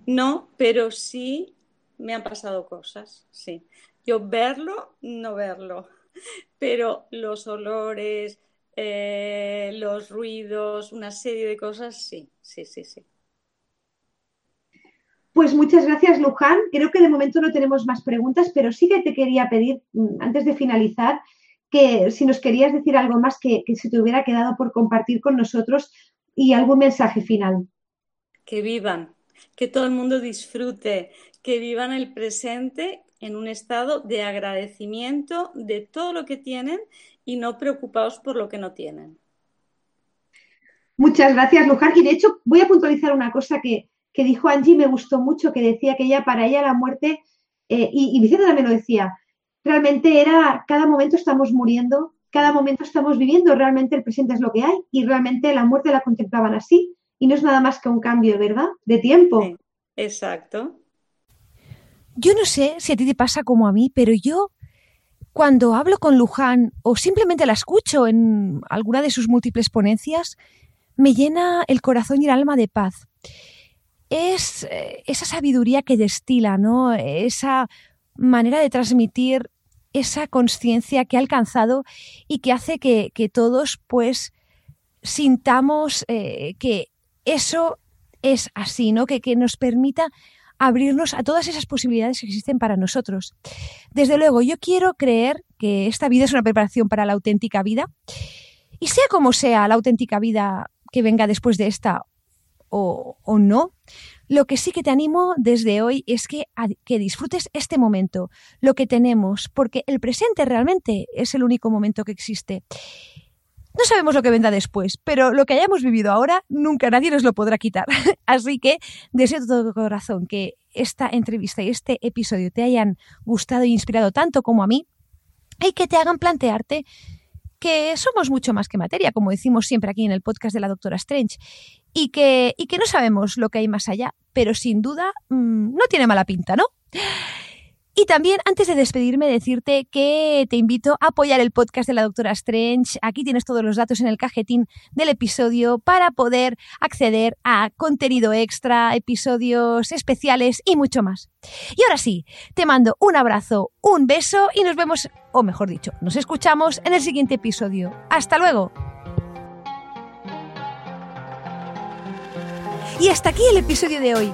no, pero sí me han pasado cosas, sí. Yo verlo, no verlo, pero los olores, eh, los ruidos, una serie de cosas, sí, sí, sí, sí. Pues muchas gracias, Luján. Creo que de momento no tenemos más preguntas, pero sí que te quería pedir, mm, antes de finalizar, que si nos querías decir algo más que, que se te hubiera quedado por compartir con nosotros y algún mensaje final. Que vivan, que todo el mundo disfrute, que vivan el presente en un estado de agradecimiento de todo lo que tienen y no preocupados por lo que no tienen. Muchas gracias, Luján. Y de hecho, voy a puntualizar una cosa que, dijo Angie, me gustó mucho, que decía que ella, para ella la muerte, eh, y, y Vicente también lo decía, realmente era, cada momento estamos muriendo, cada momento estamos viviendo, realmente el presente es lo que hay y realmente la muerte la contemplaban así y no es nada más que un cambio, ¿verdad? De tiempo. exacto. Yo no sé si a ti te pasa como a mí, pero yo cuando hablo con Luján o simplemente la escucho en alguna de sus múltiples ponencias, me llena el corazón y el alma de paz. Es eh, esa sabiduría que destila, ¿no? Esa manera de transmitir esa conciencia que ha alcanzado y que hace que, todos pues sintamos eh, que eso es así, ¿no? Que, que nos permita abrirnos a todas esas posibilidades que existen para nosotros. Desde luego, yo quiero creer que esta vida es una preparación para la auténtica vida y sea como sea la auténtica vida que venga después de esta o, o no, lo que sí que te animo desde hoy es que, que disfrutes este momento, lo que tenemos, porque el presente realmente es el único momento que existe. No sabemos lo que vendrá después, pero lo que hayamos vivido ahora nunca nadie nos lo podrá quitar. Así que deseo de todo corazón que esta entrevista y este episodio te hayan gustado e inspirado tanto como a mí y que te hagan plantearte que somos mucho más que materia, como decimos siempre aquí en el podcast de la doctora Strange, y que, y que no sabemos lo que hay más allá, pero sin duda mm, no tiene mala pinta, ¿no? Y también, antes de despedirme, decirte que te invito a apoyar el podcast de la doctora Strange. Aquí tienes todos los datos en el cajetín del episodio para poder acceder a contenido extra, episodios especiales y mucho más. Y ahora sí, te mando un abrazo, un beso y nos vemos, o mejor dicho, nos escuchamos en el siguiente episodio. ¡Hasta luego! Y hasta aquí el episodio de hoy.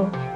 falou.